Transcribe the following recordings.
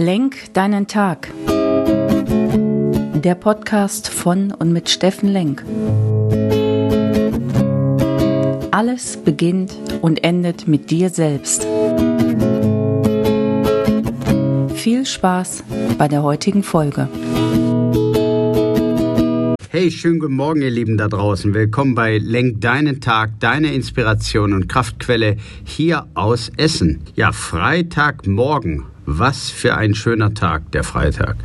Lenk deinen Tag. Der Podcast von und mit Steffen Lenk. Alles beginnt und endet mit dir selbst. Viel Spaß bei der heutigen Folge. Hey, schönen guten Morgen, ihr Lieben da draußen. Willkommen bei Lenk deinen Tag, deine Inspiration und Kraftquelle hier aus Essen. Ja, Freitagmorgen. Was für ein schöner Tag, der Freitag.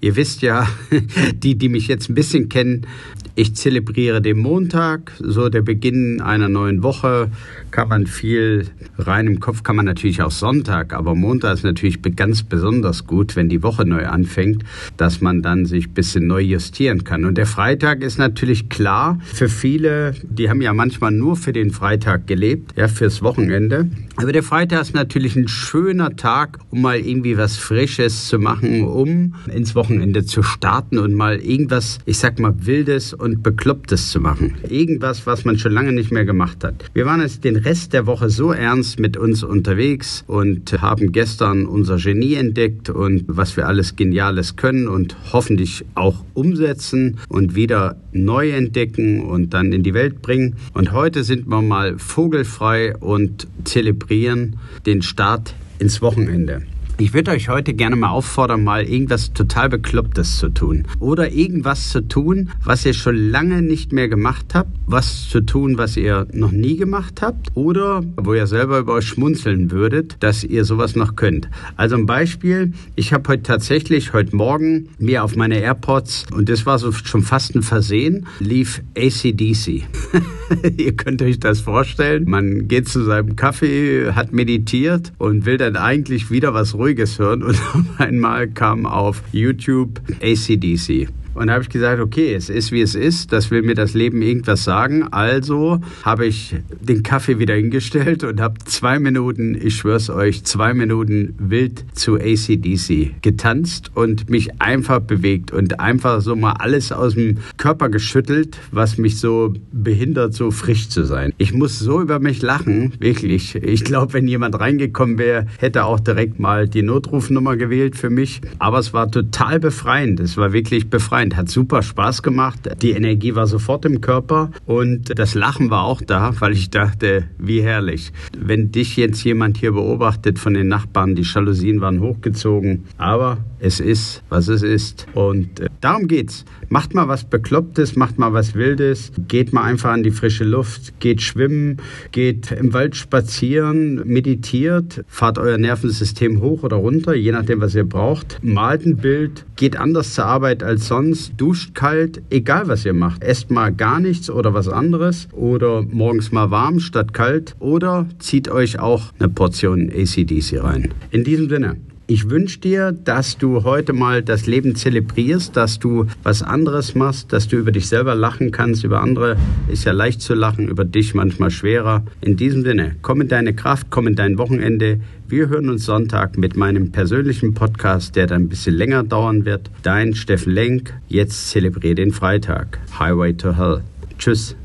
Ihr wisst ja, die, die mich jetzt ein bisschen kennen, ich zelebriere den Montag, so der Beginn einer neuen Woche. Kann man viel rein im Kopf, kann man natürlich auch Sonntag, aber Montag ist natürlich ganz besonders gut, wenn die Woche neu anfängt, dass man dann sich ein bisschen neu justieren kann. Und der Freitag ist natürlich klar für viele, die haben ja manchmal nur für den Freitag gelebt, ja, fürs Wochenende. Aber der Freitag ist natürlich ein schöner Tag, um mal irgendwie was Frisches zu machen, um ins Wochenende zu starten und mal irgendwas, ich sag mal, Wildes und Beklopptes zu machen. Irgendwas, was man schon lange nicht mehr gemacht hat. Wir waren jetzt den Rest der Woche so ernst mit uns unterwegs und haben gestern unser Genie entdeckt und was wir alles Geniales können und hoffentlich auch umsetzen und wieder neu entdecken und dann in die Welt bringen. Und heute sind wir mal vogelfrei und zelebrieren den Start ins Wochenende. Ich würde euch heute gerne mal auffordern, mal irgendwas total Beklopptes zu tun. Oder irgendwas zu tun, was ihr schon lange nicht mehr gemacht habt. Was zu tun, was ihr noch nie gemacht habt. Oder wo ihr selber über euch schmunzeln würdet, dass ihr sowas noch könnt. Also ein Beispiel. Ich habe heute tatsächlich, heute Morgen, mir auf meine AirPods, und das war so schon fast ein Versehen, lief ACDC. ihr könnt euch das vorstellen. Man geht zu seinem Kaffee, hat meditiert und will dann eigentlich wieder was ruhig Ruhiges hören und auf einmal kam auf YouTube ACDC. Und da habe ich gesagt, okay, es ist wie es ist, das will mir das Leben irgendwas sagen. Also habe ich den Kaffee wieder hingestellt und habe zwei Minuten, ich schwör's euch, zwei Minuten wild zu ACDC getanzt und mich einfach bewegt und einfach so mal alles aus dem Körper geschüttelt, was mich so behindert, so frisch zu sein. Ich muss so über mich lachen, wirklich. Ich glaube, wenn jemand reingekommen wäre, hätte auch direkt mal die Notrufnummer gewählt für mich. Aber es war total befreiend. Es war wirklich befreiend befreiend, hat super Spaß gemacht. Die Energie war sofort im Körper und das Lachen war auch da, weil ich dachte, wie herrlich. Wenn dich jetzt jemand hier beobachtet von den Nachbarn, die Jalousien waren hochgezogen, aber es ist, was es ist. Und äh, darum geht's. Macht mal was Beklopptes, macht mal was Wildes, geht mal einfach an die frische Luft, geht schwimmen, geht im Wald spazieren, meditiert, fahrt euer Nervensystem hoch oder runter, je nachdem, was ihr braucht. Malt ein Bild, geht anders zur Arbeit als sonst, duscht kalt, egal was ihr macht. Esst mal gar nichts oder was anderes oder morgens mal warm statt kalt oder zieht euch auch eine Portion ACDC rein. In diesem Sinne. Ich wünsche dir, dass du heute mal das Leben zelebrierst, dass du was anderes machst, dass du über dich selber lachen kannst. Über andere ist ja leicht zu lachen, über dich manchmal schwerer. In diesem Sinne, komm in deine Kraft, komm in dein Wochenende. Wir hören uns Sonntag mit meinem persönlichen Podcast, der dann ein bisschen länger dauern wird. Dein Steffen Lenk. Jetzt zelebriere den Freitag. Highway to Hell. Tschüss.